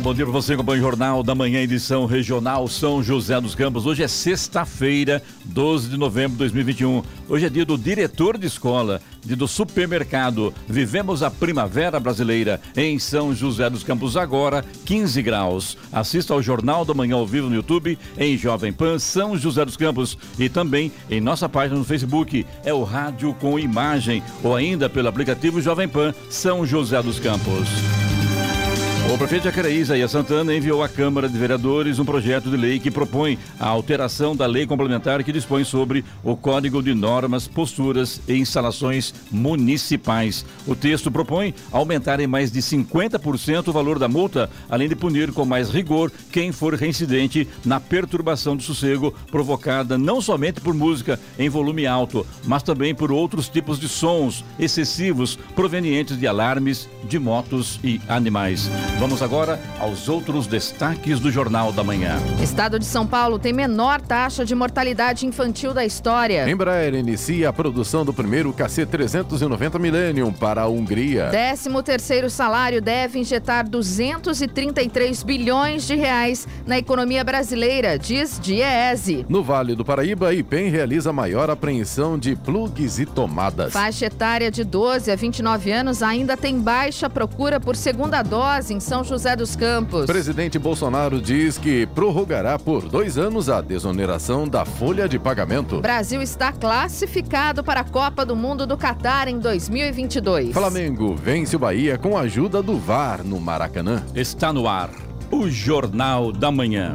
Bom dia para você, acompanha o Jornal da Manhã, edição regional São José dos Campos. Hoje é sexta-feira, 12 de novembro de 2021. Hoje é dia do diretor de escola, dia do supermercado. Vivemos a primavera brasileira em São José dos Campos, agora 15 graus. Assista ao Jornal da Manhã ao vivo no YouTube, em Jovem Pan São José dos Campos e também em nossa página no Facebook. É o Rádio com Imagem ou ainda pelo aplicativo Jovem Pan São José dos Campos. O prefeito Jacareí, Isaías Santana, enviou à Câmara de Vereadores um projeto de lei que propõe a alteração da lei complementar que dispõe sobre o Código de Normas, Posturas e Instalações Municipais. O texto propõe aumentar em mais de 50% o valor da multa, além de punir com mais rigor quem for reincidente na perturbação do sossego provocada não somente por música em volume alto, mas também por outros tipos de sons excessivos provenientes de alarmes de motos e animais. Vamos agora aos outros destaques do Jornal da Manhã. Estado de São Paulo tem menor taxa de mortalidade infantil da história. Embraer inicia a produção do primeiro KC-390 Millennium para a Hungria. 13 terceiro salário deve injetar 233 bilhões de reais na economia brasileira, diz Diese. No Vale do Paraíba, IPEM realiza maior apreensão de plugs e tomadas. Faixa etária de 12 a 29 anos ainda tem baixa procura por segunda dose em São José dos Campos. Presidente Bolsonaro diz que prorrogará por dois anos a desoneração da folha de pagamento. Brasil está classificado para a Copa do Mundo do Catar em 2022. Flamengo vence o Bahia com a ajuda do VAR no Maracanã. Está no ar o Jornal da Manhã.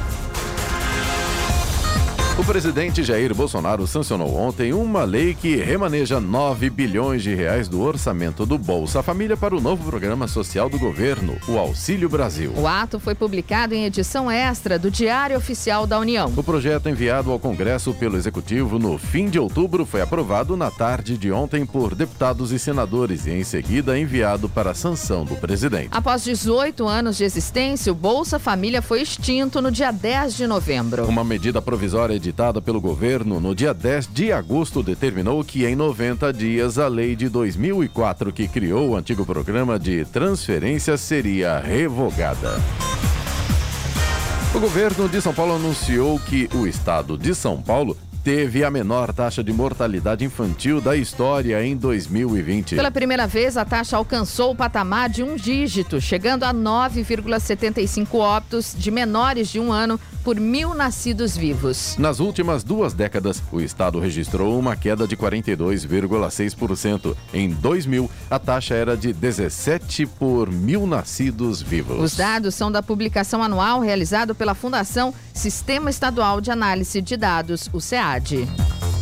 O presidente Jair Bolsonaro sancionou ontem uma lei que remaneja 9 bilhões de reais do orçamento do Bolsa Família para o novo programa social do governo, o Auxílio Brasil. O ato foi publicado em edição extra do Diário Oficial da União. O projeto enviado ao Congresso pelo Executivo no fim de outubro foi aprovado na tarde de ontem por deputados e senadores e em seguida enviado para a sanção do presidente. Após 18 anos de existência, o Bolsa Família foi extinto no dia 10 de novembro. Uma medida provisória editada pelo governo no dia 10 de agosto determinou que em 90 dias a lei de 2004 que criou o antigo programa de transferência seria revogada. O governo de São Paulo anunciou que o estado de São Paulo teve a menor taxa de mortalidade infantil da história em 2020. Pela primeira vez, a taxa alcançou o patamar de um dígito, chegando a 9,75 óbitos de menores de um ano por mil nascidos vivos. Nas últimas duas décadas, o estado registrou uma queda de 42,6%. Em 2000, a taxa era de 17 por mil nascidos vivos. Os dados são da publicação anual realizada pela Fundação Sistema Estadual de Análise de Dados, o SEAD.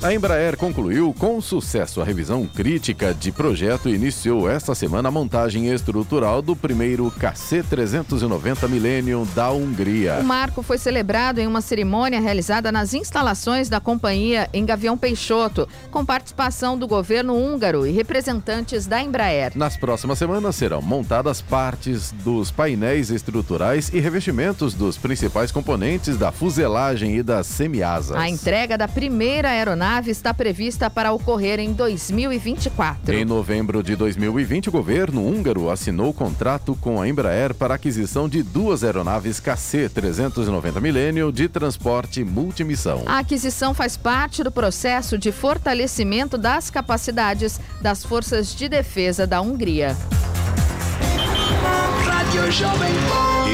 A Embraer concluiu com sucesso a revisão crítica de projeto e iniciou esta semana a montagem estrutural do primeiro KC-390 Millennium da Hungria. O marco foi celebrado em uma cerimônia realizada nas instalações da companhia em Gavião Peixoto, com participação do governo húngaro e representantes da Embraer. Nas próximas semanas serão montadas partes dos painéis estruturais e revestimentos dos principais componentes da fuselagem e das semiasas. A entrega da primeira aeronave está prevista para ocorrer em 2024. Em novembro de 2020, o governo húngaro assinou contrato com a Embraer para a aquisição de duas aeronaves KC-390 Millennium de transporte multimissão. A aquisição faz parte do processo de fortalecimento das capacidades das forças de defesa da Hungria.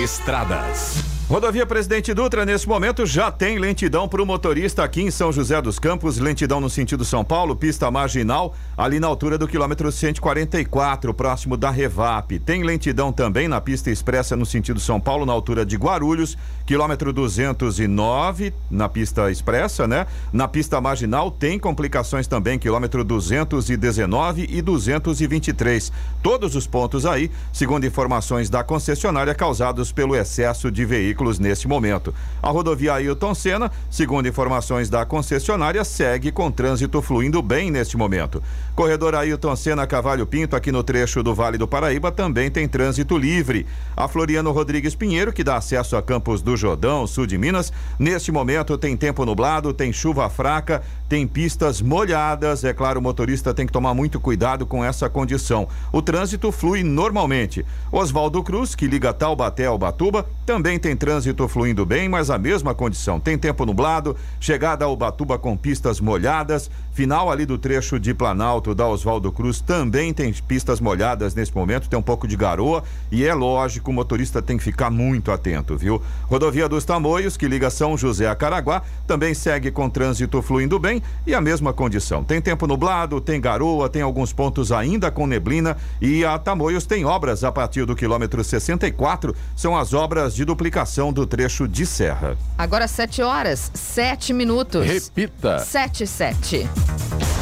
Estradas. Rodovia Presidente Dutra, nesse momento, já tem lentidão para o motorista aqui em São José dos Campos, lentidão no sentido São Paulo, pista marginal, ali na altura do quilômetro 144, próximo da Revap. Tem lentidão também na pista expressa no sentido São Paulo, na altura de Guarulhos, quilômetro 209, na pista expressa, né? Na pista marginal tem complicações também, quilômetro 219 e 223. Todos os pontos aí, segundo informações da concessionária, causados pelo excesso de veículos veículos neste momento. A rodovia Ailton Senna, segundo informações da concessionária, segue com trânsito fluindo bem neste momento. Corredor Ailton Senna Cavalho Pinto, aqui no trecho do Vale do Paraíba, também tem trânsito livre. A Floriano Rodrigues Pinheiro, que dá acesso a Campos do Jordão, sul de Minas, neste momento tem tempo nublado, tem chuva fraca, tem pistas molhadas. É claro, o motorista tem que tomar muito cuidado com essa condição. O trânsito flui normalmente. Oswaldo Cruz, que liga Taubaté ao Batuba, também tem trânsito fluindo bem, mas a mesma condição. Tem tempo nublado, chegada ao Batuba com pistas molhadas, final ali do trecho de Planalto da Oswaldo Cruz também tem pistas molhadas nesse momento, tem um pouco de garoa e é lógico, o motorista tem que ficar muito atento, viu? Rodovia dos Tamoios, que liga São José a Caraguá, também segue com trânsito fluindo bem e a mesma condição. Tem tempo nublado, tem garoa, tem alguns pontos ainda com neblina e a Tamoios tem obras a partir do quilômetro 64, são as obras de duplicação do trecho de serra. Agora 7 horas, 7 minutos. Repita. 7 7.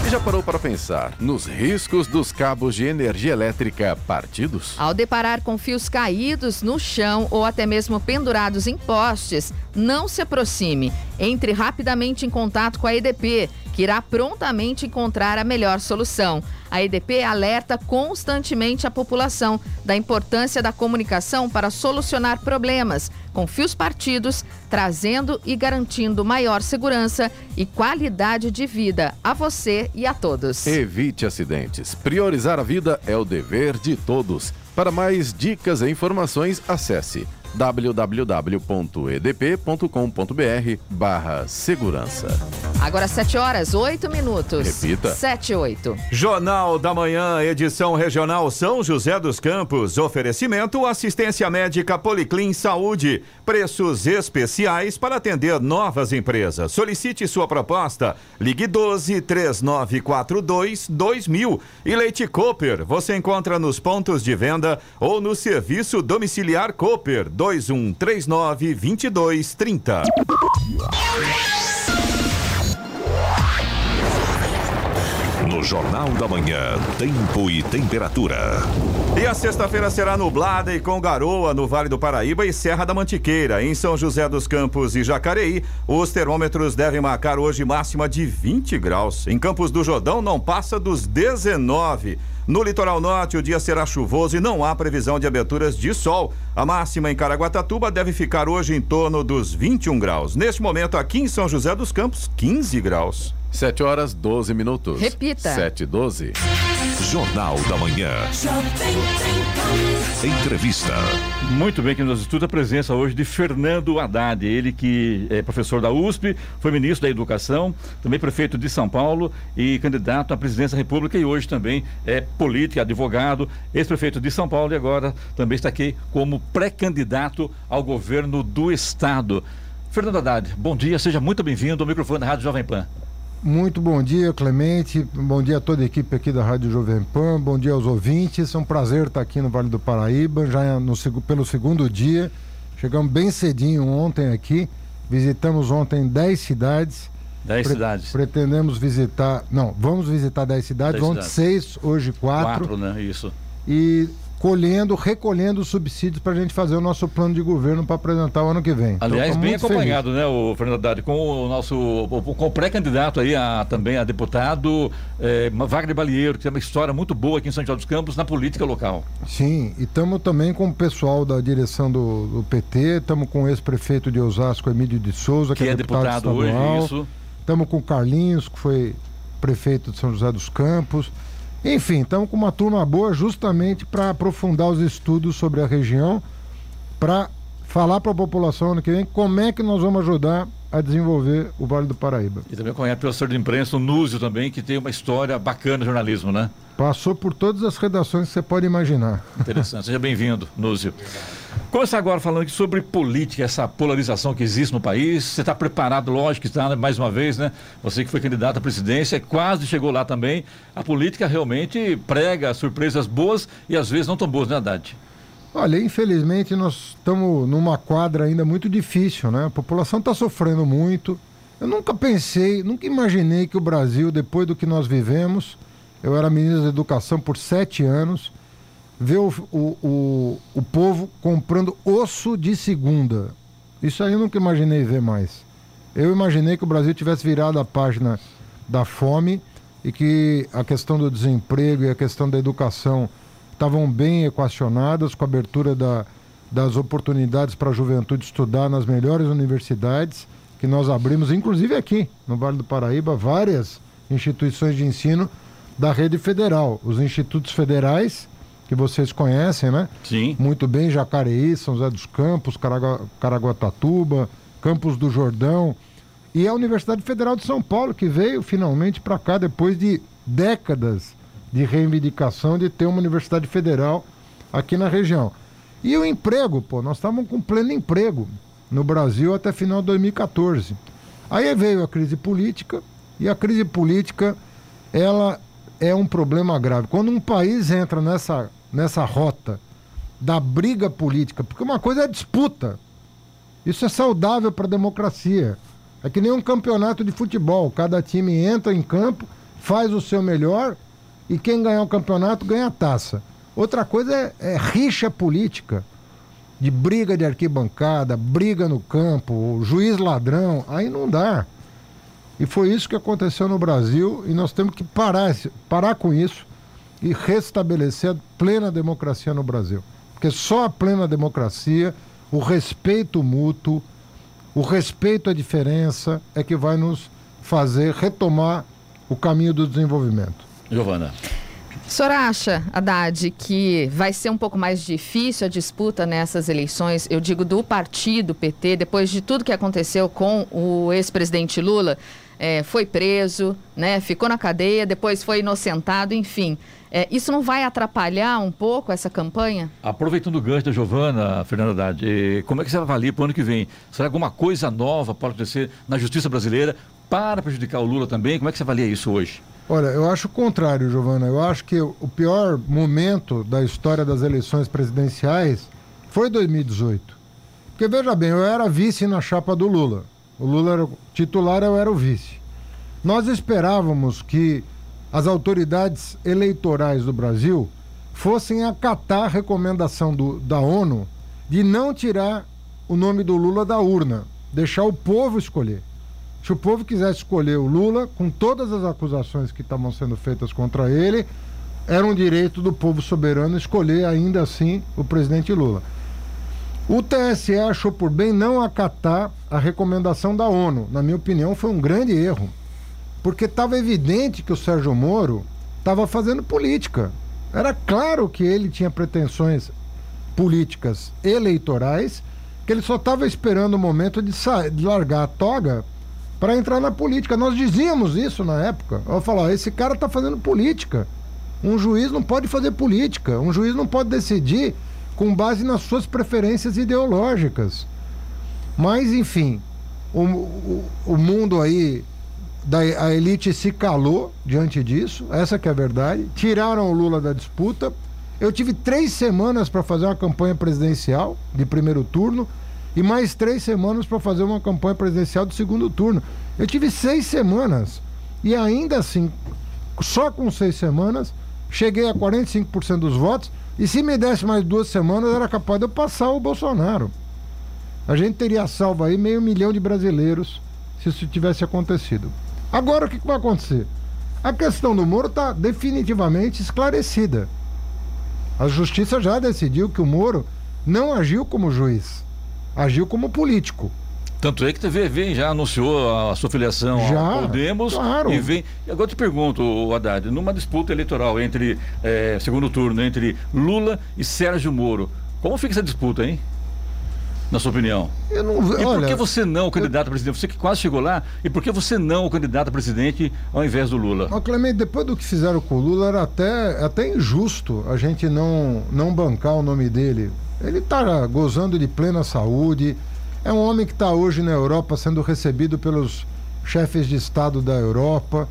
E já parou para pensar nos riscos dos cabos de energia elétrica partidos? Ao deparar com fios caídos no chão ou até mesmo pendurados em postes, não se aproxime. Entre rapidamente em contato com a EDP que irá prontamente encontrar a melhor solução. A EDP alerta constantemente a população da importância da comunicação para solucionar problemas com fios partidos, trazendo e garantindo maior segurança e qualidade de vida a você e a todos. Evite acidentes. Priorizar a vida é o dever de todos. Para mais dicas e informações, acesse www.edp.com.br barra segurança. Agora 7 horas, 8 minutos. Repita. 7 8. Jornal da Manhã, edição regional São José dos Campos. Oferecimento assistência médica Policlin Saúde. Preços especiais para atender novas empresas. Solicite sua proposta. Ligue 12 3942 2000. E Leite Cooper, você encontra nos pontos de venda ou no serviço domiciliar Cooper 2139 2230. No Jornal da Manhã, tempo e temperatura. E a sexta-feira será nublada e com garoa no Vale do Paraíba e Serra da Mantiqueira. Em São José dos Campos e Jacareí, os termômetros devem marcar hoje máxima de 20 graus. Em Campos do Jordão, não passa dos 19. No litoral norte, o dia será chuvoso e não há previsão de aberturas de sol. A máxima em Caraguatatuba deve ficar hoje em torno dos 21 graus. Neste momento, aqui em São José dos Campos, 15 graus. 7 horas 12 minutos. Repita. 7 e 12. Jornal da Manhã. Entrevista. Muito bem, que nos estuda a presença hoje de Fernando Haddad, ele que é professor da USP, foi ministro da Educação, também prefeito de São Paulo e candidato à presidência da República e hoje também é político, advogado, ex-prefeito de São Paulo e agora também está aqui como pré-candidato ao governo do estado. Fernando Haddad, bom dia, seja muito bem-vindo ao microfone da Rádio Jovem Pan. Muito bom dia, Clemente. Bom dia a toda a equipe aqui da Rádio Jovem Pan. Bom dia aos ouvintes. É um prazer estar aqui no Vale do Paraíba, já no, pelo segundo dia. Chegamos bem cedinho ontem aqui. Visitamos ontem 10 cidades. 10 Pre cidades. Pretendemos visitar. Não, vamos visitar 10 cidades. Dez ontem 6, hoje 4. 4, né? Isso. E colhendo, recolhendo subsídios para a gente fazer o nosso plano de governo para apresentar o ano que vem. Aliás, então, bem acompanhado, feliz. né, o Fernando Haddad, com o nosso com o pré-candidato aí a, também a deputado eh, Wagner Balieiro, que tem uma história muito boa aqui em São João dos Campos na política local. Sim, e estamos também com o pessoal da direção do, do PT, estamos com o ex-prefeito de Osasco, Emílio de Souza, que, que é, é deputado, deputado hoje, isso. Estamos com o Carlinhos, que foi prefeito de São José dos Campos. Enfim, estamos com uma turma boa justamente para aprofundar os estudos sobre a região, para falar para a população ano que vem como é que nós vamos ajudar a desenvolver o Vale do Paraíba. E também conhece o professor de imprensa, o Núzio também, que tem uma história bacana no jornalismo, né? Passou por todas as redações que você pode imaginar. Interessante. Seja bem-vindo, Núzio. Começar agora falando aqui sobre política, essa polarização que existe no país. Você está preparado, lógico que está, né? mais uma vez, né? Você que foi candidato à presidência, quase chegou lá também. A política realmente prega surpresas boas e às vezes não tão boas, né, Haddad? Olha, infelizmente nós estamos numa quadra ainda muito difícil, né? A população está sofrendo muito. Eu nunca pensei, nunca imaginei que o Brasil, depois do que nós vivemos, eu era ministro da Educação por sete anos, ver o, o, o, o povo comprando osso de segunda. Isso aí eu nunca imaginei ver mais. Eu imaginei que o Brasil tivesse virado a página da fome e que a questão do desemprego e a questão da educação estavam bem equacionadas, com a abertura da, das oportunidades para a juventude estudar nas melhores universidades que nós abrimos, inclusive aqui no Vale do Paraíba, várias instituições de ensino da rede federal. Os institutos federais, que vocês conhecem, né? Sim. Muito bem, Jacareí, São José dos Campos, Caraguatatuba, Campos do Jordão. E a Universidade Federal de São Paulo, que veio finalmente para cá depois de décadas de reivindicação de ter uma universidade federal aqui na região. E o emprego, pô, nós estávamos com pleno emprego no Brasil até final de 2014. Aí veio a crise política, e a crise política, ela é um problema grave. Quando um país entra nessa, nessa rota da briga política, porque uma coisa é disputa, isso é saudável para a democracia. É que nem um campeonato de futebol, cada time entra em campo, faz o seu melhor e quem ganhar o campeonato ganha a taça. Outra coisa é, é rixa política, de briga de arquibancada, briga no campo, juiz ladrão, aí não dá. E foi isso que aconteceu no Brasil e nós temos que parar, parar com isso e restabelecer a plena democracia no Brasil. Porque só a plena democracia, o respeito mútuo, o respeito à diferença é que vai nos fazer retomar o caminho do desenvolvimento. Giovana. O senhor acha, Haddad, que vai ser um pouco mais difícil a disputa nessas eleições, eu digo do partido PT, depois de tudo que aconteceu com o ex-presidente Lula? É, foi preso, né, ficou na cadeia, depois foi inocentado, enfim. É, isso não vai atrapalhar um pouco essa campanha? Aproveitando o gancho da Giovana, Fernanda Haddad, como é que você avalia para o ano que vem? Será alguma coisa nova pode acontecer na justiça brasileira para prejudicar o Lula também? Como é que você avalia isso hoje? Olha, eu acho o contrário, Giovana. Eu acho que o pior momento da história das eleições presidenciais foi 2018. Porque veja bem, eu era vice na chapa do Lula. O Lula era o titular, eu era o vice. Nós esperávamos que as autoridades eleitorais do Brasil fossem acatar a recomendação do, da ONU de não tirar o nome do Lula da urna, deixar o povo escolher. Se o povo quisesse escolher o Lula, com todas as acusações que estavam sendo feitas contra ele, era um direito do povo soberano escolher ainda assim o presidente Lula. O TSE achou por bem não acatar a recomendação da ONU. Na minha opinião, foi um grande erro. Porque estava evidente que o Sérgio Moro estava fazendo política. Era claro que ele tinha pretensões políticas eleitorais, que ele só estava esperando o momento de, de largar a toga para entrar na política. Nós dizíamos isso na época. Eu falava, esse cara está fazendo política. Um juiz não pode fazer política. Um juiz não pode decidir com base nas suas preferências ideológicas. Mas, enfim, o, o, o mundo aí, da, a elite se calou diante disso, essa que é a verdade. Tiraram o Lula da disputa. Eu tive três semanas para fazer uma campanha presidencial de primeiro turno e mais três semanas para fazer uma campanha presidencial do segundo turno. Eu tive seis semanas e ainda assim, só com seis semanas, cheguei a 45% dos votos. E se me desse mais duas semanas, era capaz de eu passar o Bolsonaro. A gente teria salvo aí meio milhão de brasileiros se isso tivesse acontecido. Agora o que, que vai acontecer? A questão do Moro está definitivamente esclarecida. A justiça já decidiu que o Moro não agiu como juiz agiu como político. Tanto é que TV já anunciou a sua filiação já, ao Podemos claro. e vem. Agora eu te pergunto, Haddad, numa disputa eleitoral entre é, segundo turno entre Lula e Sérgio Moro, como fica essa disputa, hein? Na sua opinião? Eu não, e olha, por que você não, candidato eu... a presidente? Você que quase chegou lá, e por que você não, candidato a presidente, ao invés do Lula? Mas, Clemente, depois do que fizeram com o Lula, era até, até injusto a gente não, não bancar o nome dele. Ele está gozando de plena saúde. É um homem que está hoje na Europa sendo recebido pelos chefes de Estado da Europa.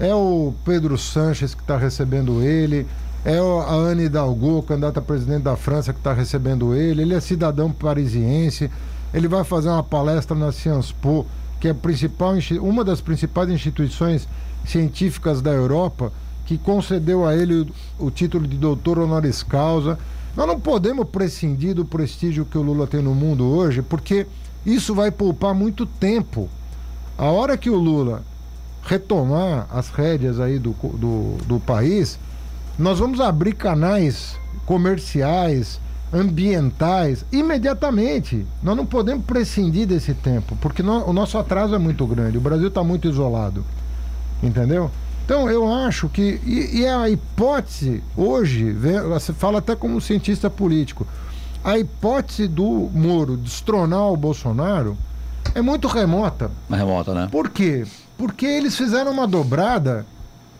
É o Pedro Sanches que está recebendo ele. É a Anne Hidalgo, candidata a presidente da França, que está recebendo ele. Ele é cidadão parisiense. Ele vai fazer uma palestra na Sciences Po, que é principal, uma das principais instituições científicas da Europa, que concedeu a ele o, o título de doutor honoris causa. Nós não podemos prescindir do prestígio que o Lula tem no mundo hoje, porque isso vai poupar muito tempo. A hora que o Lula retomar as rédeas aí do, do, do país, nós vamos abrir canais comerciais, ambientais, imediatamente. Nós não podemos prescindir desse tempo, porque o nosso atraso é muito grande. O Brasil está muito isolado. Entendeu? Então, eu acho que. E, e a hipótese, hoje, você fala até como cientista político, a hipótese do Moro destronar o Bolsonaro é muito remota. É remota, né? Por quê? Porque eles fizeram uma dobrada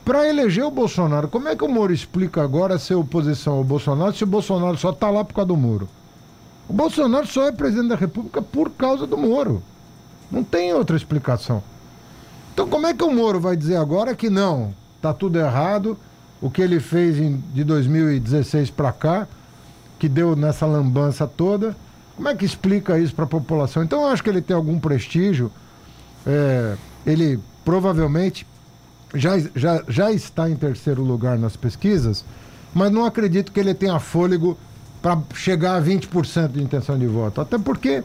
para eleger o Bolsonaro. Como é que o Moro explica agora ser oposição ao Bolsonaro se o Bolsonaro só está lá por causa do Moro? O Bolsonaro só é presidente da República por causa do Moro. Não tem outra explicação. Então, como é que o Moro vai dizer agora que não, tá tudo errado, o que ele fez em, de 2016 para cá, que deu nessa lambança toda, como é que explica isso para a população? Então, eu acho que ele tem algum prestígio, é, ele provavelmente já, já, já está em terceiro lugar nas pesquisas, mas não acredito que ele tenha fôlego para chegar a 20% de intenção de voto. Até porque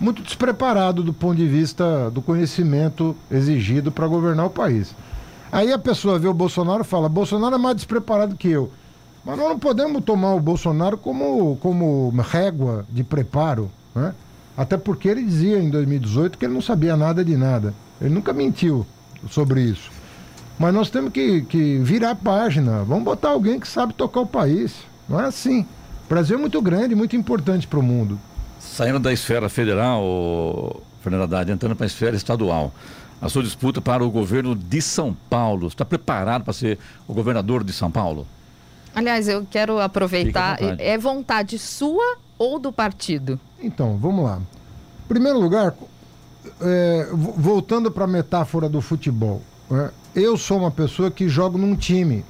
muito despreparado do ponto de vista do conhecimento exigido para governar o país. Aí a pessoa vê o Bolsonaro e fala: Bolsonaro é mais despreparado que eu. Mas nós não podemos tomar o Bolsonaro como, como régua de preparo, né? Até porque ele dizia em 2018 que ele não sabia nada de nada. Ele nunca mentiu sobre isso. Mas nós temos que, que virar a página. Vamos botar alguém que sabe tocar o país. Não é assim. O Brasil é muito grande, muito importante para o mundo. Saindo da esfera federal, Fernando Haddad, entrando para a esfera estadual. A sua disputa para o governo de São Paulo. Está preparado para ser o governador de São Paulo? Aliás, eu quero aproveitar. Vontade. É vontade sua ou do partido? Então, vamos lá. Em primeiro lugar, é, voltando para a metáfora do futebol. É, eu sou uma pessoa que jogo num time.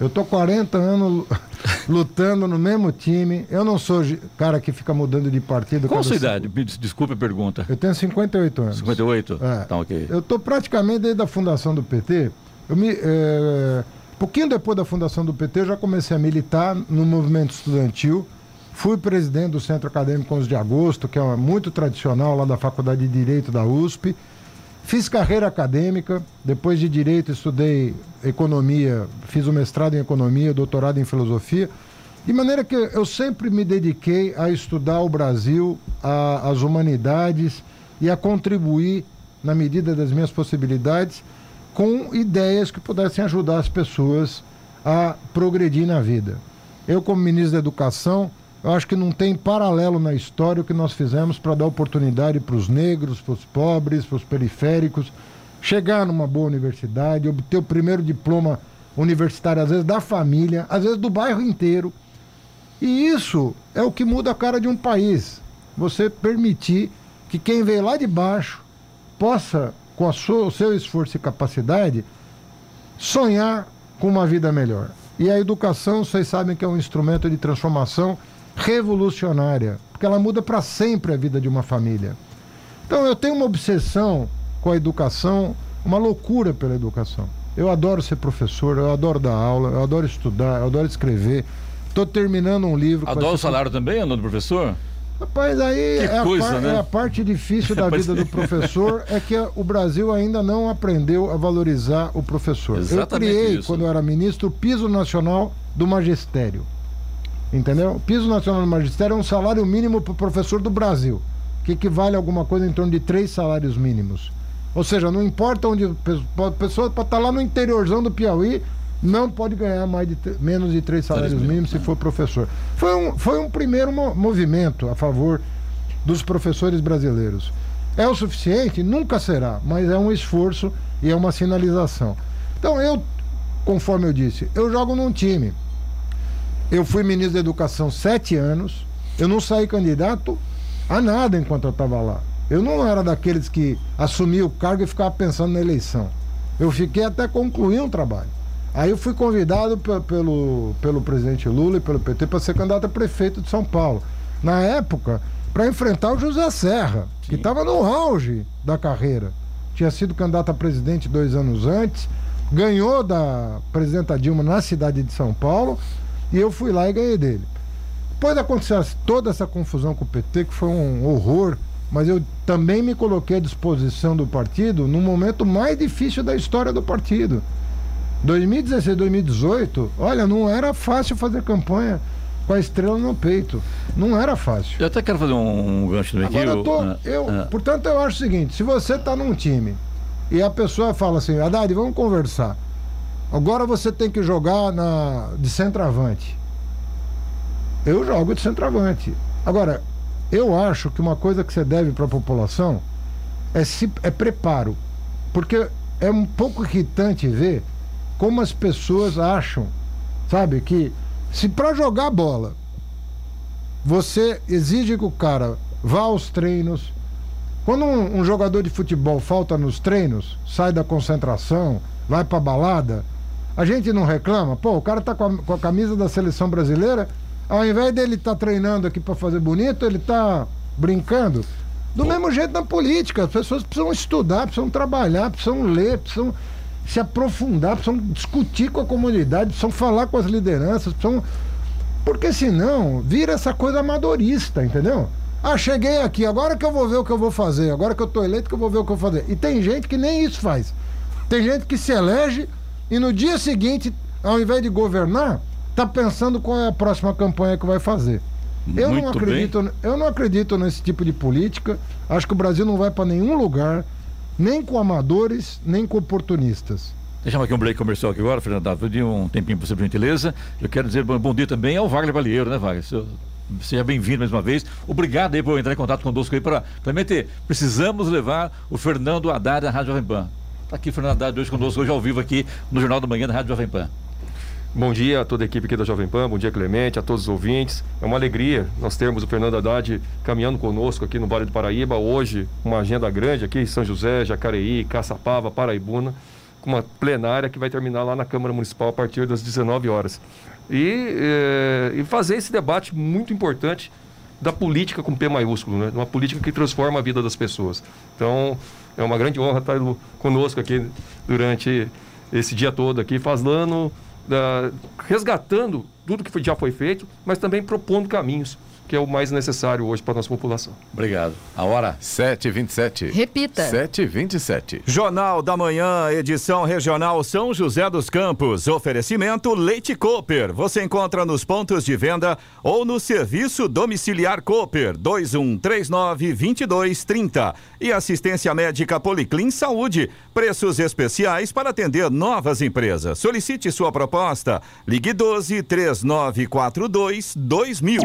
Eu tô 40 anos lutando no mesmo time. Eu não sou cara que fica mudando de partido. Qual a sua idade? Desculpe a pergunta. Eu tenho 58 anos. 58? É. Tá ok. Eu tô praticamente desde a fundação do PT. Eu me, é, pouquinho depois da fundação do PT, eu já comecei a militar no movimento estudantil. Fui presidente do Centro Acadêmico 11 de Agosto, que é muito tradicional lá da Faculdade de Direito da USP. Fiz carreira acadêmica, depois de direito estudei economia, fiz o mestrado em economia, doutorado em filosofia, de maneira que eu sempre me dediquei a estudar o Brasil, a, as humanidades e a contribuir, na medida das minhas possibilidades, com ideias que pudessem ajudar as pessoas a progredir na vida. Eu, como ministro da Educação, eu acho que não tem paralelo na história o que nós fizemos para dar oportunidade para os negros, para os pobres, para os periféricos, chegar numa boa universidade, obter o primeiro diploma universitário, às vezes da família, às vezes do bairro inteiro. E isso é o que muda a cara de um país. Você permitir que quem veio lá de baixo possa, com sua, o seu esforço e capacidade, sonhar com uma vida melhor. E a educação, vocês sabem que é um instrumento de transformação revolucionária, porque ela muda para sempre a vida de uma família. Então eu tenho uma obsessão com a educação, uma loucura pela educação. Eu adoro ser professor, eu adoro dar aula, eu adoro estudar, eu adoro escrever. Estou terminando um livro. Adoro o salário também, andando professor? Rapaz, aí é, coisa, a par... né? é, a parte difícil da vida do professor é que o Brasil ainda não aprendeu a valorizar o professor. Exatamente eu criei, isso. quando eu era ministro, o piso nacional do magistério. Entendeu? Piso nacional do magistério é um salário mínimo para o professor do Brasil, que equivale a alguma coisa em torno de três salários mínimos. Ou seja, não importa onde a pessoa pode estar lá no interiorzão do Piauí, não pode ganhar mais de, menos de três salários mínimos se for professor. Foi um, foi um primeiro movimento a favor dos professores brasileiros. É o suficiente? Nunca será, mas é um esforço e é uma sinalização. Então eu, conforme eu disse, eu jogo num time. Eu fui ministro da Educação sete anos, eu não saí candidato a nada enquanto eu estava lá. Eu não era daqueles que assumia o cargo e ficava pensando na eleição. Eu fiquei até concluir um trabalho. Aí eu fui convidado pelo, pelo presidente Lula e pelo PT para ser candidato a prefeito de São Paulo. Na época, para enfrentar o José Serra, Sim. que estava no auge da carreira. Tinha sido candidato a presidente dois anos antes, ganhou da presidenta Dilma na cidade de São Paulo e eu fui lá e ganhei dele. Depois aconteceu toda essa confusão com o PT, que foi um horror, mas eu também me coloquei à disposição do partido no momento mais difícil da história do partido. 2016, 2018, olha, não era fácil fazer campanha com a estrela no peito. Não era fácil. Eu até quero fazer um, gancho também aqui. Eu tô, ah, eu, ah. Portanto, eu acho o seguinte: se você está num time e a pessoa fala assim, Haddad, vamos conversar. Agora você tem que jogar na, de centroavante. Eu jogo de centroavante. Agora, eu acho que uma coisa que você deve para a população é, se, é preparo. Porque é um pouco irritante ver como as pessoas acham, sabe, que se para jogar bola você exige que o cara vá aos treinos, quando um, um, jogador de futebol falta nos treinos, sai da concentração, vai pra balada, a gente não reclama. Pô, o cara tá com a, com a camisa da seleção brasileira, ao invés dele estar tá treinando aqui para fazer bonito, ele tá brincando. Do Pô. mesmo jeito na política, as pessoas precisam estudar, precisam trabalhar, precisam ler, precisam se aprofundar, precisam discutir com a comunidade, precisam falar com as lideranças, precisam. Porque senão vira essa coisa amadorista, entendeu? Ah, cheguei aqui, agora que eu vou ver o que eu vou fazer, agora que eu tô eleito que eu vou ver o que eu vou fazer. E tem gente que nem isso faz. Tem gente que se elege e no dia seguinte, ao invés de governar, tá pensando qual é a próxima campanha que vai fazer. Eu Muito não acredito, bem. eu não acredito nesse tipo de política. Acho que o Brasil não vai para nenhum lugar nem com amadores, nem com oportunistas. Deixamos aqui um break comercial aqui agora, Fernando. Dar um tempinho para você, por gentileza. Eu quero dizer bom dia também ao Wagner Balieiro, né, Wagner? Seja bem-vindo mais uma vez. Obrigado aí por entrar em contato conosco aí para também ter. Precisamos levar o Fernando Haddad da Rádio Jovem Pan. Está aqui Fernando Haddad hoje conosco, hoje ao vivo aqui no Jornal da Manhã da Rádio Jovem Pan. Bom dia a toda a equipe aqui da Jovem Pan, bom dia Clemente, a todos os ouvintes. É uma alegria nós termos o Fernando Haddad caminhando conosco aqui no Vale do Paraíba. Hoje, uma agenda grande aqui em São José, Jacareí, Caçapava, Paraibuna, com uma plenária que vai terminar lá na Câmara Municipal a partir das 19 horas. E, é, e fazer esse debate muito importante da política com P maiúsculo, né? uma política que transforma a vida das pessoas. Então, é uma grande honra estar conosco aqui durante esse dia todo aqui, falando uh, resgatando tudo que já foi feito, mas também propondo caminhos que é o mais necessário hoje para a nossa população. Obrigado. A hora 7h27. Repita. 7h27. Jornal da Manhã, edição regional São José dos Campos. Oferecimento Leite Cooper. Você encontra nos pontos de venda ou no serviço domiciliar Cooper 2139-2230. E assistência médica Policlin Saúde. Preços especiais para atender novas empresas. Solicite sua proposta. Ligue 12 3942 2000.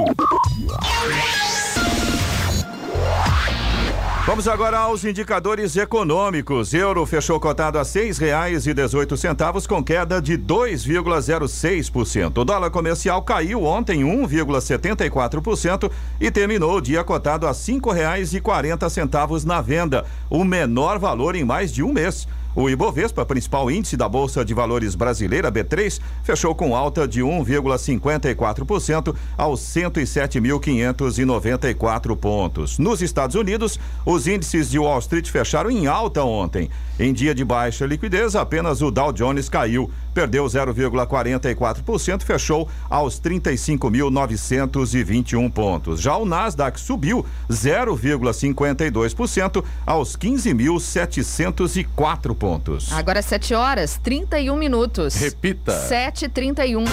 Vamos agora aos indicadores econômicos. Euro fechou cotado a seis reais e dezoito centavos com queda de 2,06%. O dólar comercial caiu ontem 1,74% e terminou o dia cotado a cinco reais e quarenta centavos na venda, o menor valor em mais de um mês. O Ibovespa, principal índice da Bolsa de Valores brasileira B3, fechou com alta de 1,54% aos 107.594 pontos. Nos Estados Unidos, os índices de Wall Street fecharam em alta ontem. Em dia de baixa liquidez, apenas o Dow Jones caiu, perdeu 0,44%, fechou aos 35.921 pontos. Já o Nasdaq subiu 0,52% aos 15.704 pontos. Agora 7 horas 31 minutos. Repita. 7h31.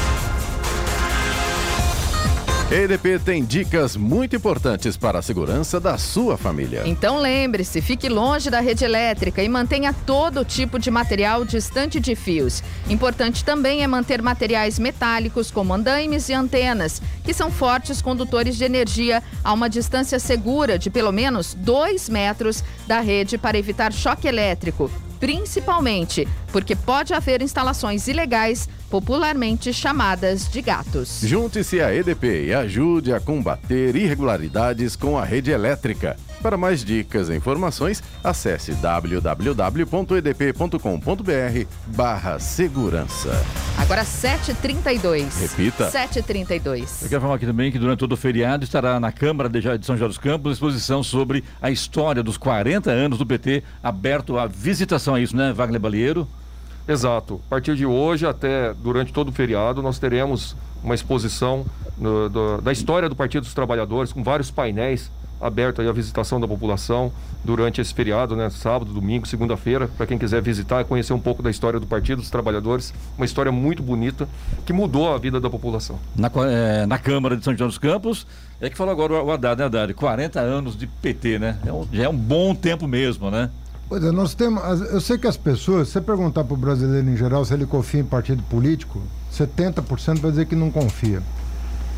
EDP tem dicas muito importantes para a segurança da sua família. Então lembre-se, fique longe da rede elétrica e mantenha todo tipo de material distante de fios. Importante também é manter materiais metálicos como andaimes e antenas, que são fortes condutores de energia a uma distância segura de pelo menos 2 metros da rede para evitar choque elétrico principalmente porque pode haver instalações ilegais, popularmente chamadas de gatos. Junte-se à EDP e ajude a combater irregularidades com a rede elétrica. Para mais dicas e informações, acesse www.edp.com.br barra segurança. Agora 7h32. Repita. 7h32. Eu quero falar aqui também que durante todo o feriado estará na Câmara de São José dos Campos exposição sobre a história dos 40 anos do PT, aberto à visitação a isso, né, Wagner Balieiro? Exato. A partir de hoje até durante todo o feriado nós teremos uma exposição no, do, da história do Partido dos Trabalhadores com vários painéis aberto à visitação da população durante esse feriado, né? Sábado, domingo, segunda-feira, para quem quiser visitar e conhecer um pouco da história do Partido dos Trabalhadores. Uma história muito bonita que mudou a vida da população. Na, é, na Câmara de São João dos Campos, é que falou agora o Haddad, né, Haddad? 40 anos de PT, né? É um, já é um bom tempo mesmo, né? Pois é, nós temos. Eu sei que as pessoas, se você perguntar para o brasileiro em geral se ele confia em partido político, 70% vai dizer que não confia.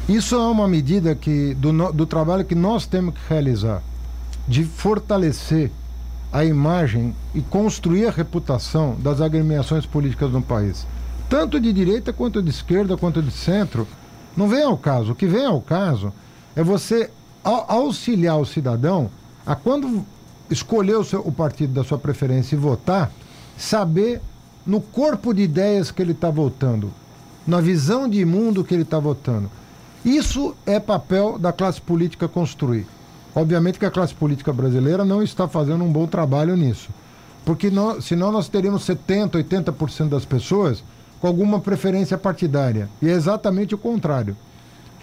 Isso é uma medida que, do, do trabalho que nós temos que realizar, de fortalecer a imagem e construir a reputação das agremiações políticas no país. Tanto de direita quanto de esquerda, quanto de centro. Não vem ao caso. O que vem ao caso é você auxiliar o cidadão a quando escolher o, seu, o partido da sua preferência e votar, saber no corpo de ideias que ele está votando, na visão de mundo que ele está votando. Isso é papel da classe política construir. Obviamente que a classe política brasileira não está fazendo um bom trabalho nisso. Porque nós, senão nós teríamos 70%, 80% das pessoas com alguma preferência partidária. E é exatamente o contrário.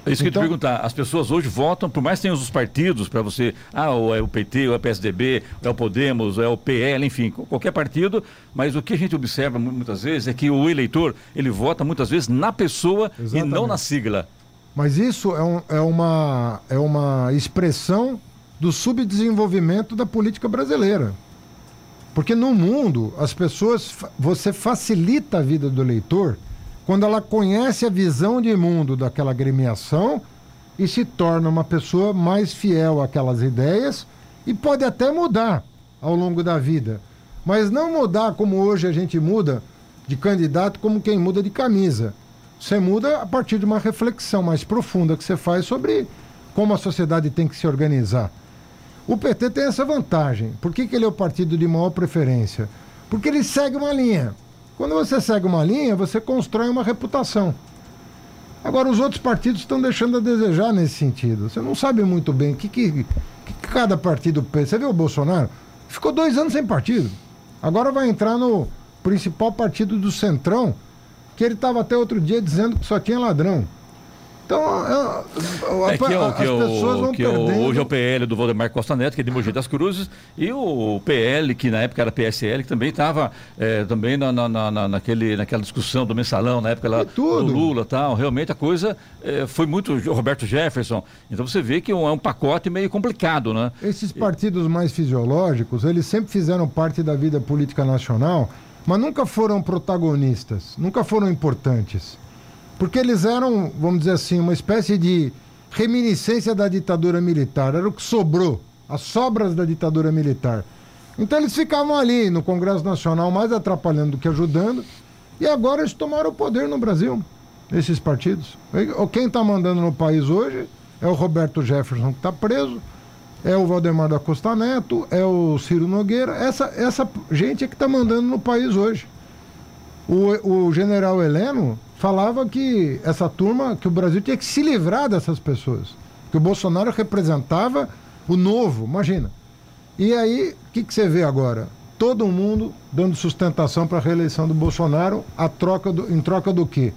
É isso que então, eu te perguntar. As pessoas hoje votam, por mais que tenham os partidos para você, ah, ou é o PT, ou é o PSDB, ou é o Podemos, ou é o PL, enfim, qualquer partido, mas o que a gente observa muitas vezes é que o eleitor, ele vota muitas vezes na pessoa Exatamente. e não na sigla. Mas isso é, um, é, uma, é uma expressão do subdesenvolvimento da política brasileira. Porque no mundo, as pessoas, você facilita a vida do eleitor quando ela conhece a visão de mundo daquela agremiação e se torna uma pessoa mais fiel àquelas ideias e pode até mudar ao longo da vida. Mas não mudar como hoje a gente muda de candidato, como quem muda de camisa. Você muda a partir de uma reflexão mais profunda que você faz sobre como a sociedade tem que se organizar. O PT tem essa vantagem. Por que, que ele é o partido de maior preferência? Porque ele segue uma linha. Quando você segue uma linha, você constrói uma reputação. Agora, os outros partidos estão deixando a desejar nesse sentido. Você não sabe muito bem o que, que, que cada partido pensa. Você viu o Bolsonaro? Ficou dois anos sem partido. Agora vai entrar no principal partido do Centrão, que ele estava até outro dia dizendo que só tinha ladrão. Então, é, é que é o, que as pessoas vão que perdendo... Hoje é o PL do Valdemar Costa Neto, que é de Mogi das Cruzes, e o PL, que na época era PSL, que também estava é, também na, na, na, naquele, naquela discussão do mensalão, na época lá do Lula e tal. Realmente a coisa é, foi muito Roberto Jefferson. Então você vê que é um pacote meio complicado, né? Esses partidos mais fisiológicos, eles sempre fizeram parte da vida política nacional mas nunca foram protagonistas, nunca foram importantes. Porque eles eram, vamos dizer assim, uma espécie de reminiscência da ditadura militar, era o que sobrou, as sobras da ditadura militar. Então eles ficavam ali no Congresso Nacional mais atrapalhando do que ajudando, e agora eles tomaram o poder no Brasil, esses partidos. Quem está mandando no país hoje é o Roberto Jefferson, que está preso, é o Valdemar da Costa Neto, é o Ciro Nogueira, essa, essa gente é que está mandando no país hoje. O, o general Heleno falava que essa turma, que o Brasil tinha que se livrar dessas pessoas. Que o Bolsonaro representava o novo, imagina. E aí, o que, que você vê agora? Todo mundo dando sustentação para a reeleição do Bolsonaro a troca do, em troca do quê?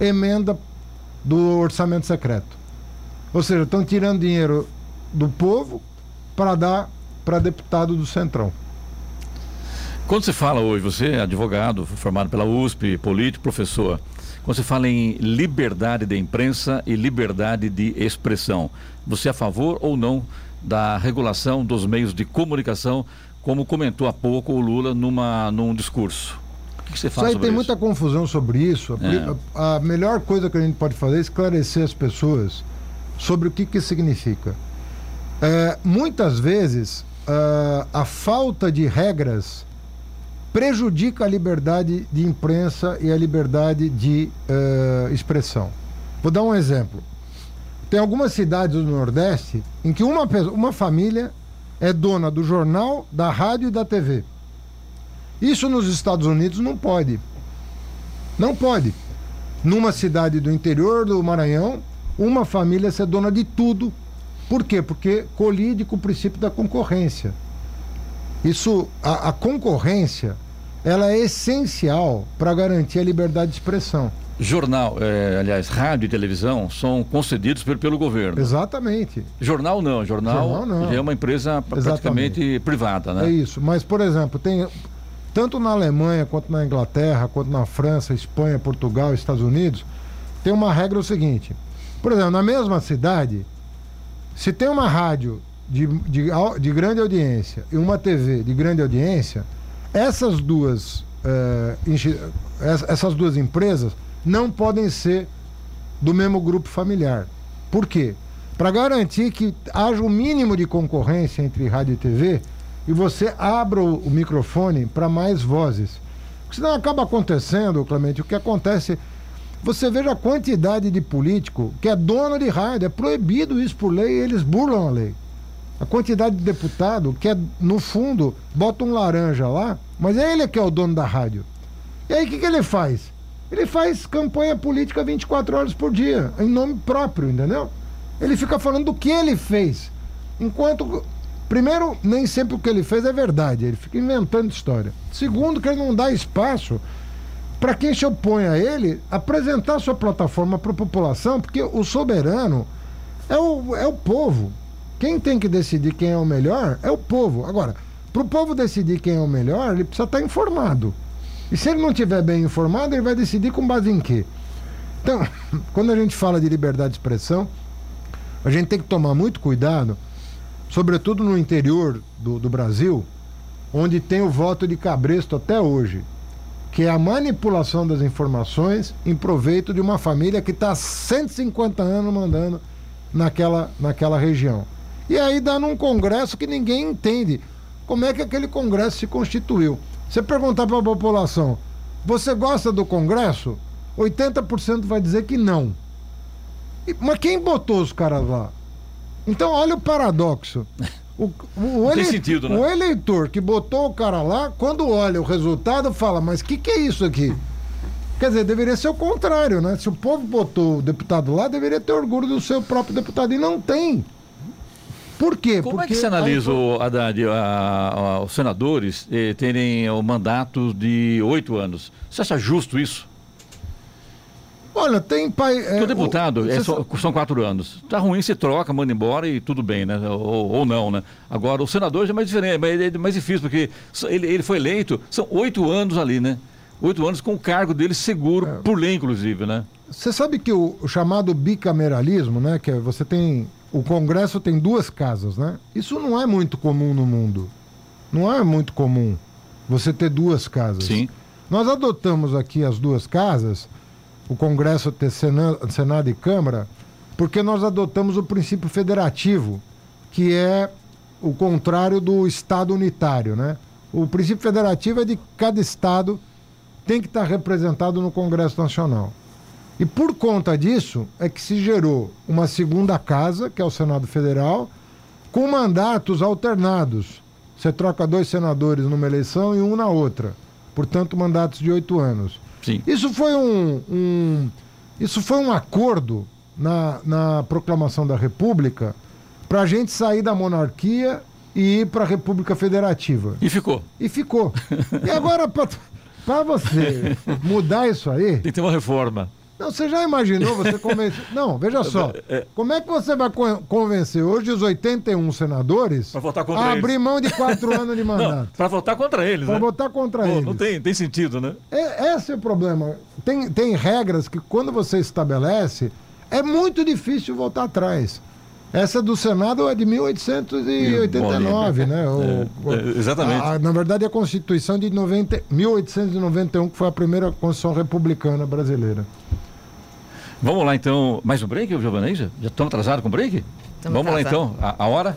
Emenda do orçamento secreto. Ou seja, estão tirando dinheiro do povo para dar para deputado do Centrão. Quando se fala hoje, você é advogado, formado pela USP, político, professor, quando se fala em liberdade de imprensa e liberdade de expressão, você é a favor ou não da regulação dos meios de comunicação, como comentou há pouco o Lula numa, num discurso? O que você fala isso aí tem isso? muita confusão sobre isso. É. A, a melhor coisa que a gente pode fazer é esclarecer as pessoas sobre o que, que significa. É, muitas vezes, uh, a falta de regras prejudica a liberdade de imprensa e a liberdade de uh, expressão. Vou dar um exemplo. Tem algumas cidades do Nordeste em que uma, uma família é dona do jornal, da rádio e da TV. Isso nos Estados Unidos não pode. Não pode. Numa cidade do interior do Maranhão, uma família ser dona de tudo. Por quê? Porque colide com o princípio da concorrência. Isso, a, a concorrência, ela é essencial para garantir a liberdade de expressão. Jornal, é, aliás, rádio e televisão são concedidos pelo, pelo governo. Exatamente. Jornal não, jornal, jornal não. é uma empresa praticamente Exatamente. privada, né? É isso. Mas, por exemplo, tem tanto na Alemanha quanto na Inglaterra, quanto na França, Espanha, Portugal, Estados Unidos, tem uma regra o seguinte. Por exemplo, na mesma cidade, se tem uma rádio de, de, de grande audiência e uma TV de grande audiência, essas duas, eh, essas duas empresas não podem ser do mesmo grupo familiar. Por quê? Para garantir que haja o um mínimo de concorrência entre rádio e TV e você abra o, microfone para mais vozes. Porque senão acaba acontecendo, Clemente, o que acontece. Você veja a quantidade de político que é dono de rádio, é proibido isso por lei e eles burlam a lei. A quantidade de deputado que é, no fundo, bota um laranja lá, mas é ele que é o dono da rádio. E aí o que, que ele faz? Ele faz campanha política 24 horas por dia, em nome próprio, entendeu? Ele fica falando do que ele fez. Enquanto, primeiro, nem sempre o que ele fez é verdade, ele fica inventando história. Segundo, que ele não dá espaço para quem se opõe a ele apresentar sua plataforma para a população, porque o soberano é o, é o povo. Quem tem que decidir quem é o melhor é o povo. Agora, para o povo decidir quem é o melhor, ele precisa estar informado. E se ele não estiver bem informado, ele vai decidir com base em quê? Então, quando a gente fala de liberdade de expressão, a gente tem que tomar muito cuidado, sobretudo no interior do, do Brasil, onde tem o voto de cabresto até hoje, que é a manipulação das informações em proveito de uma família que está 150 anos mandando naquela, naquela região. E aí dá num congresso que ninguém entende como é que aquele congresso se constituiu. Você perguntar para a população, você gosta do congresso? 80% vai dizer que não. E, mas quem botou os caras lá? Então, olha o paradoxo. O, o, ele, sentido, né? o eleitor que botou o cara lá, quando olha o resultado, fala: Mas o que, que é isso aqui? Quer dizer, deveria ser o contrário, né? Se o povo botou o deputado lá, deveria ter orgulho do seu próprio deputado. E não tem. Por quê? Como Porque é que você analisa, aí... Haddad, a, a, os senadores eh, terem o mandato de oito anos? Você acha justo isso? Olha, tem pai. É, o deputado é, só, são quatro anos. Tá ruim, se troca, manda embora e tudo bem, né? Ou, ou não, né? Agora, o senador já é mais diferente, é mais difícil, porque ele, ele foi eleito, são oito anos ali, né? Oito anos com o cargo dele seguro, é. por lei, inclusive, né? Você sabe que o, o chamado bicameralismo, né? Que é, você tem o Congresso tem duas casas, né? Isso não é muito comum no mundo. Não é muito comum você ter duas casas. Sim. Nós adotamos aqui as duas casas, o Congresso Senado e Câmara, porque nós adotamos o princípio federativo, que é o contrário do Estado unitário, né? O princípio federativo é de cada Estado tem que estar representado no Congresso Nacional. E por conta disso é que se gerou uma segunda casa, que é o Senado Federal, com mandatos alternados. Você troca dois senadores numa eleição e um na outra. Portanto, mandatos de oito anos. Sim. Isso foi um, um, isso foi um acordo na, na proclamação da República para a gente sair da monarquia e ir para a República Federativa. E ficou. E ficou. e agora, para você mudar isso aí. Tem que ter uma reforma. Não, você já imaginou você convencer. Não, veja só. É. Como é que você vai convencer hoje os 81 senadores a abrir eles. mão de quatro anos de mandato? Para votar contra eles, Para né? votar contra Pô, eles. Não tem, tem sentido, né? É, esse é o problema. Tem, tem regras que, quando você estabelece, é muito difícil voltar atrás. Essa do Senado é de 1889, né? O, é, é, exatamente. A, na verdade, a Constituição de 90, 1891, que foi a primeira Constituição republicana brasileira. Vamos lá, então. Mais um break, Giovanni? Já estamos atrasados com o break? Vamos atrasado. lá, então. A, a hora?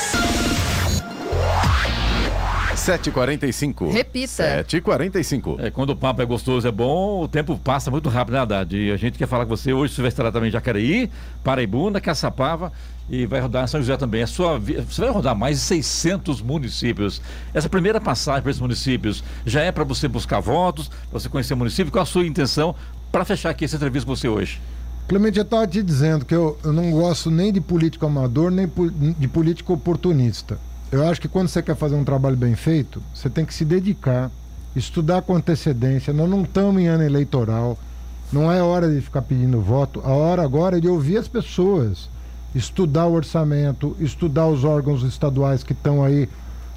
7h45. Repita. 7h45. É, quando o papo é gostoso, é bom, o tempo passa muito rápido, né, Haddad? E a gente quer falar com você hoje, você vai estar também em Jacareí, Paraibuna, Caçapava e vai rodar em São José também. A sua, você vai rodar mais de 600 municípios. Essa primeira passagem para esses municípios já é para você buscar votos, para você conhecer o município. Qual a sua intenção para fechar aqui essa entrevista com você hoje? Clemente, eu estava te dizendo que eu, eu não gosto nem de político amador, nem de político oportunista. Eu acho que quando você quer fazer um trabalho bem feito, você tem que se dedicar, estudar com antecedência. Nós não estamos em ano eleitoral, não é hora de ficar pedindo voto, a hora agora é de ouvir as pessoas, estudar o orçamento, estudar os órgãos estaduais que estão aí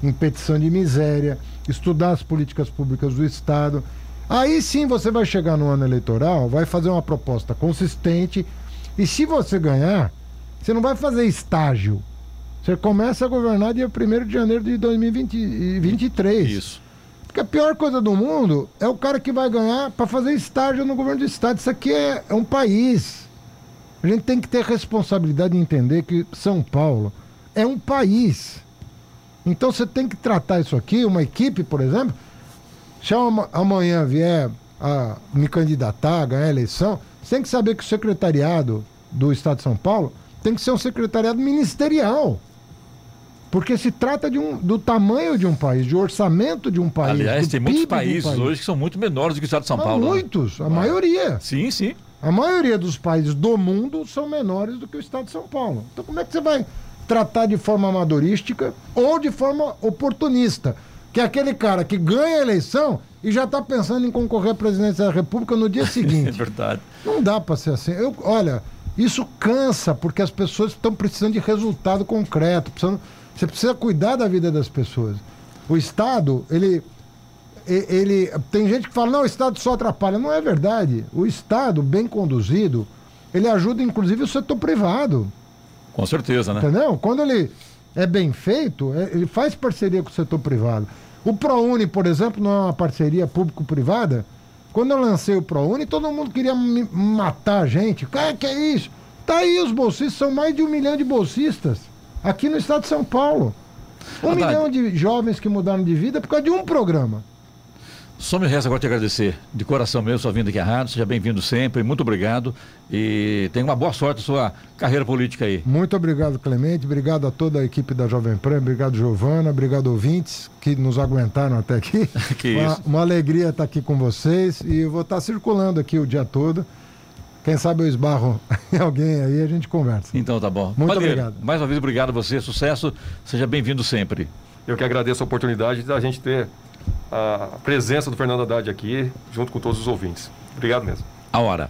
em petição de miséria, estudar as políticas públicas do Estado. Aí sim você vai chegar no ano eleitoral, vai fazer uma proposta consistente e se você ganhar, você não vai fazer estágio você começa a governar dia 1 de janeiro de 2023. Isso. Porque a pior coisa do mundo é o cara que vai ganhar para fazer estágio no governo do estado. Isso aqui é, é um país. A gente tem que ter responsabilidade de entender que São Paulo é um país. Então você tem que tratar isso aqui, uma equipe, por exemplo, se amanhã vier a me candidatar, ganhar a eleição, você tem que saber que o secretariado do Estado de São Paulo tem que ser um secretariado ministerial. Porque se trata de um, do tamanho de um país, de orçamento de um país. Aliás, tem muitos países país. hoje que são muito menores do que o estado de São Paulo. Né? Muitos, né? a maioria. Sim, sim. A maioria dos países do mundo são menores do que o estado de São Paulo. Então, como é que você vai tratar de forma amadorística ou de forma oportunista? Que é aquele cara que ganha a eleição e já está pensando em concorrer à presidência da República no dia seguinte. é verdade. Não dá para ser assim. Eu, olha, isso cansa, porque as pessoas estão precisando de resultado concreto, precisando você precisa cuidar da vida das pessoas. O Estado, ele, ele. Tem gente que fala, não, o Estado só atrapalha. Não é verdade. O Estado, bem conduzido, ele ajuda inclusive o setor privado. Com certeza, né? Entendeu? Quando ele é bem feito, é, ele faz parceria com o setor privado. O ProUni, por exemplo, não é uma parceria público-privada. Quando eu lancei o ProUni, todo mundo queria matar a gente. Cara, que é isso? Tá aí os bolsistas, são mais de um milhão de bolsistas aqui no estado de São Paulo. Um milhão de jovens que mudaram de vida por causa de um programa. Só me resta agora te agradecer de coração mesmo sua vinda aqui à rádio. Seja bem-vindo sempre, muito obrigado. E tenha uma boa sorte na sua carreira política aí. Muito obrigado, Clemente. Obrigado a toda a equipe da Jovem Pan. Obrigado, Giovana. Obrigado, ouvintes que nos aguentaram até aqui. que uma, isso. uma alegria estar aqui com vocês. E eu vou estar circulando aqui o dia todo. Quem sabe eu esbarro em alguém aí a gente conversa. Então tá bom. Muito obrigado. Mais uma vez, obrigado a você. Sucesso. Seja bem-vindo sempre. Eu que agradeço a oportunidade da gente ter a presença do Fernando Haddad aqui, junto com todos os ouvintes. Obrigado mesmo. A hora.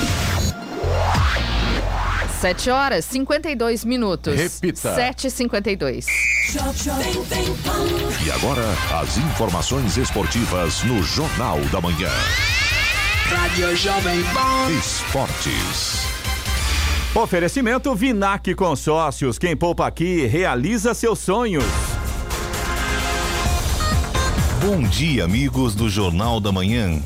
7 horas 52 minutos. Repita. 7h52. E agora, as informações esportivas no Jornal da Manhã. Rádio Jovem Pan. Esportes. Oferecimento Vinac Consórcios. Quem poupa aqui realiza seus sonhos. Bom dia, amigos do Jornal da Manhã.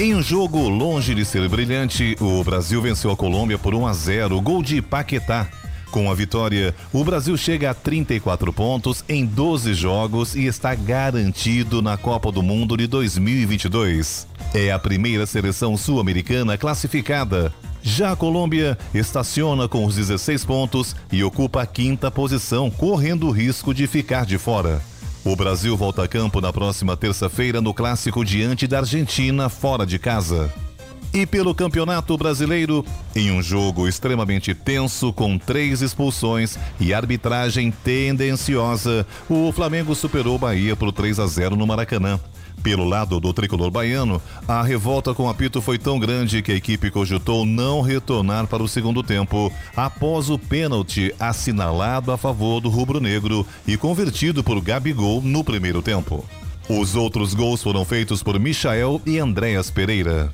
Em um jogo longe de ser brilhante, o Brasil venceu a Colômbia por 1 a 0, gol de Paquetá. Com a vitória, o Brasil chega a 34 pontos em 12 jogos e está garantido na Copa do Mundo de 2022. É a primeira seleção sul-americana classificada. Já a Colômbia estaciona com os 16 pontos e ocupa a quinta posição, correndo o risco de ficar de fora. O Brasil volta a campo na próxima terça-feira no clássico diante da Argentina, fora de casa. E pelo Campeonato Brasileiro, em um jogo extremamente tenso, com três expulsões e arbitragem tendenciosa, o Flamengo superou o Bahia por 3 a 0 no Maracanã. Pelo lado do tricolor baiano, a revolta com o apito foi tão grande que a equipe cogitou não retornar para o segundo tempo, após o pênalti assinalado a favor do rubro-negro e convertido por Gabigol no primeiro tempo. Os outros gols foram feitos por Michael e Andréas Pereira.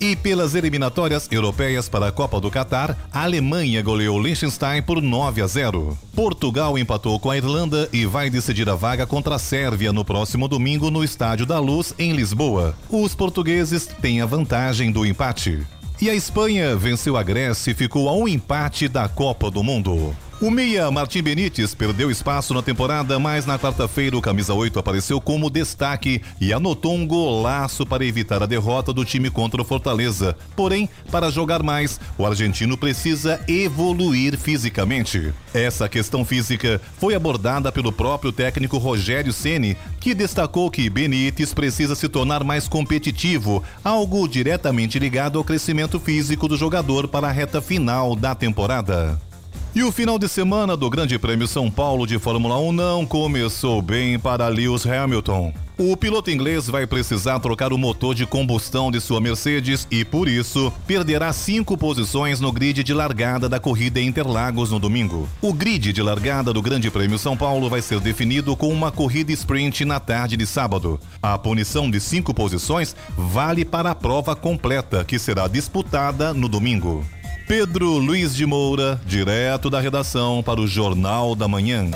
E pelas eliminatórias europeias para a Copa do Catar, a Alemanha goleou Liechtenstein por 9 a 0. Portugal empatou com a Irlanda e vai decidir a vaga contra a Sérvia no próximo domingo no Estádio da Luz, em Lisboa. Os portugueses têm a vantagem do empate. E a Espanha venceu a Grécia e ficou a um empate da Copa do Mundo. O meia Martim Benítez perdeu espaço na temporada, mas na quarta-feira o camisa 8 apareceu como destaque e anotou um golaço para evitar a derrota do time contra o Fortaleza. Porém, para jogar mais, o argentino precisa evoluir fisicamente. Essa questão física foi abordada pelo próprio técnico Rogério Ceni, que destacou que Benítez precisa se tornar mais competitivo, algo diretamente ligado ao crescimento físico do jogador para a reta final da temporada. E o final de semana do Grande Prêmio São Paulo de Fórmula 1 não começou bem para Lewis Hamilton. O piloto inglês vai precisar trocar o motor de combustão de sua Mercedes e, por isso, perderá cinco posições no grid de largada da corrida em Interlagos no domingo. O grid de largada do Grande Prêmio São Paulo vai ser definido com uma corrida sprint na tarde de sábado. A punição de cinco posições vale para a prova completa, que será disputada no domingo. Pedro Luiz de Moura, direto da redação para o Jornal da Manhã.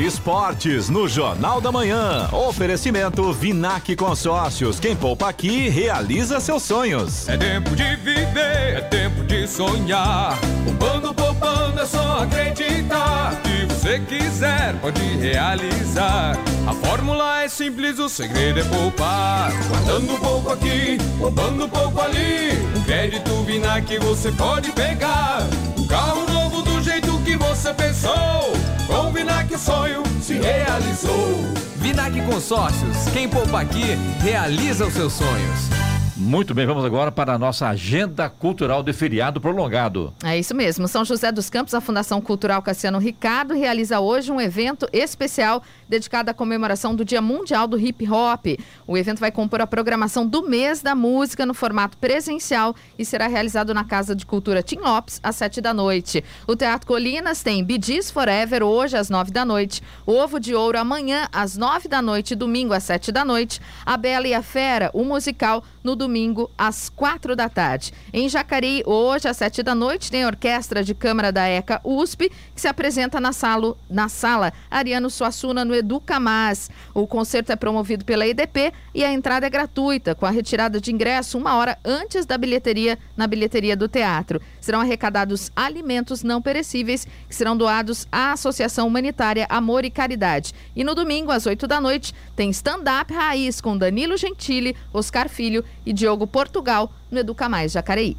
Esportes no Jornal da Manhã. Oferecimento Vinac Consórcios. Quem poupa aqui realiza seus sonhos. É tempo de viver, é tempo de sonhar. Poupando, poupando, é só acreditar. Você quiser, pode realizar. A fórmula é simples, o segredo é poupar. Guardando um pouco aqui, poupando um pouco ali. Um crédito Vinac você pode pegar. Um carro novo do jeito que você pensou. Com o Vinac o sonho se realizou. Vinac Consórcios, quem poupa aqui, realiza os seus sonhos. Muito bem, vamos agora para a nossa agenda cultural de feriado prolongado. É isso mesmo. São José dos Campos, a Fundação Cultural Cassiano Ricardo, realiza hoje um evento especial dedicado à comemoração do Dia Mundial do Hip Hop. O evento vai compor a programação do mês da música no formato presencial e será realizado na Casa de Cultura Tim Lopes, às sete da noite. O Teatro Colinas tem Bidis Forever hoje às nove da noite, Ovo de Ouro amanhã às nove da noite, domingo às sete da noite, A Bela e a Fera, o musical no domingo às quatro da tarde. Em Jacareí, hoje às sete da noite, tem a Orquestra de Câmara da ECA USP, que se apresenta na sala, na sala Ariano Suassuna, no Educa Mais. O concerto é promovido pela EDP e a entrada é gratuita, com a retirada de ingresso uma hora antes da bilheteria, na bilheteria do teatro. Serão arrecadados alimentos não perecíveis, que serão doados à Associação Humanitária Amor e Caridade. E no domingo, às oito da noite, tem stand-up raiz com Danilo Gentili, Oscar Filho e Diogo Portugal no Educa Mais Jacareí.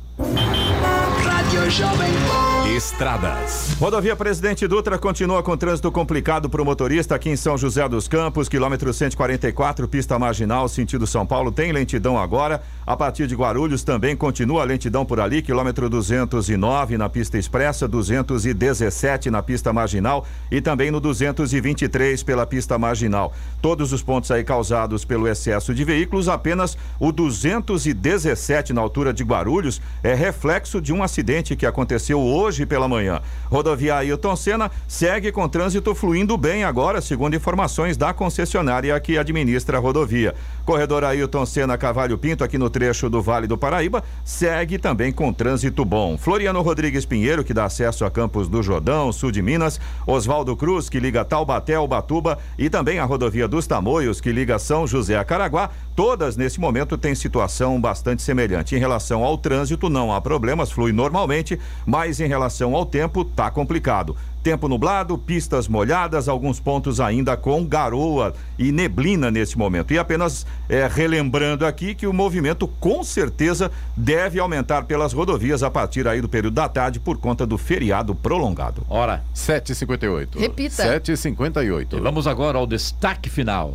Estradas. Rodovia Presidente Dutra continua com trânsito complicado para o motorista aqui em São José dos Campos, quilômetro 144, pista marginal, sentido São Paulo, tem lentidão agora. A partir de Guarulhos também continua a lentidão por ali, quilômetro 209 na pista expressa, 217 na pista marginal e também no 223 pela pista marginal. Todos os pontos aí causados pelo excesso de veículos, apenas o 217 na altura de Guarulhos é reflexo de um acidente que aconteceu hoje pela manhã. Rodovia Ailton Senna segue com trânsito fluindo bem agora, segundo informações da concessionária que administra a rodovia. Corredor Ailton Senna Cavalho Pinto, aqui no trecho do Vale do Paraíba, segue também com trânsito bom. Floriano Rodrigues Pinheiro, que dá acesso a Campos do Jordão, sul de Minas. Oswaldo Cruz, que liga Taubaté ao Batuba. E também a rodovia dos Tamoios, que liga São José a Caraguá. Todas, nesse momento, têm situação bastante semelhante. Em relação ao trânsito, não há problemas, flui normalmente, mas em relação ao tempo, tá complicado. Tempo nublado, pistas molhadas, alguns pontos ainda com garoa e neblina nesse momento. E apenas é, relembrando aqui que o movimento com certeza deve aumentar pelas rodovias a partir aí do período da tarde por conta do feriado prolongado. Hora 7h58. Repita. 7h58. E vamos agora ao destaque final.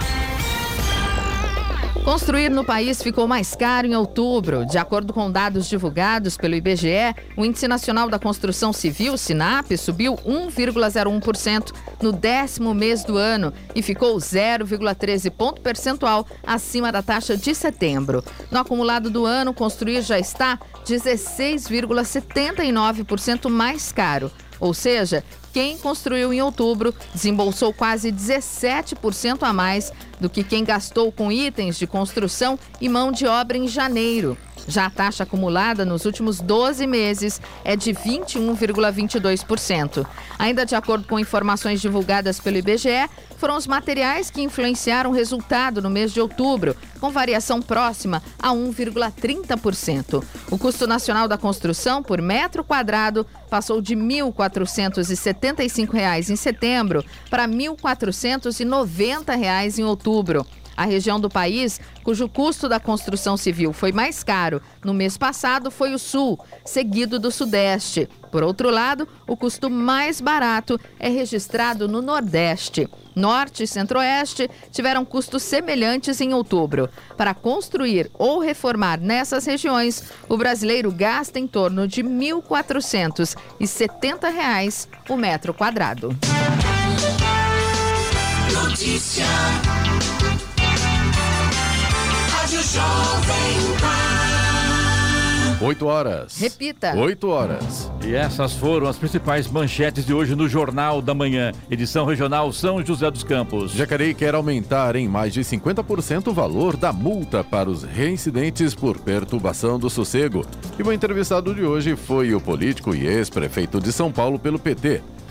Construir no país ficou mais caro em outubro. De acordo com dados divulgados pelo IBGE, o Índice Nacional da Construção Civil, SINAP, subiu 1,01% no décimo mês do ano e ficou 0,13 ponto percentual acima da taxa de setembro. No acumulado do ano, construir já está 16,79% mais caro. Ou seja, quem construiu em outubro desembolsou quase 17% a mais do que quem gastou com itens de construção e mão de obra em janeiro. Já a taxa acumulada nos últimos 12 meses é de 21,22%. Ainda de acordo com informações divulgadas pelo IBGE, foram os materiais que influenciaram o resultado no mês de outubro, com variação próxima a 1,30%. O custo nacional da construção por metro quadrado passou de R$ 1.475 em setembro para R$ 1.490 em outubro. A região do país cujo custo da construção civil foi mais caro no mês passado foi o Sul, seguido do Sudeste. Por outro lado, o custo mais barato é registrado no Nordeste. Norte e Centro-Oeste tiveram custos semelhantes em outubro. Para construir ou reformar nessas regiões, o brasileiro gasta em torno de R$ 1.470 o metro quadrado. Notícia. Jovem Pan. 8 horas. Repita. 8 horas. E essas foram as principais manchetes de hoje no Jornal da Manhã, edição regional São José dos Campos. Jacareí quer aumentar em mais de 50% o valor da multa para os reincidentes por perturbação do sossego. E o entrevistado de hoje foi o político e ex-prefeito de São Paulo pelo PT,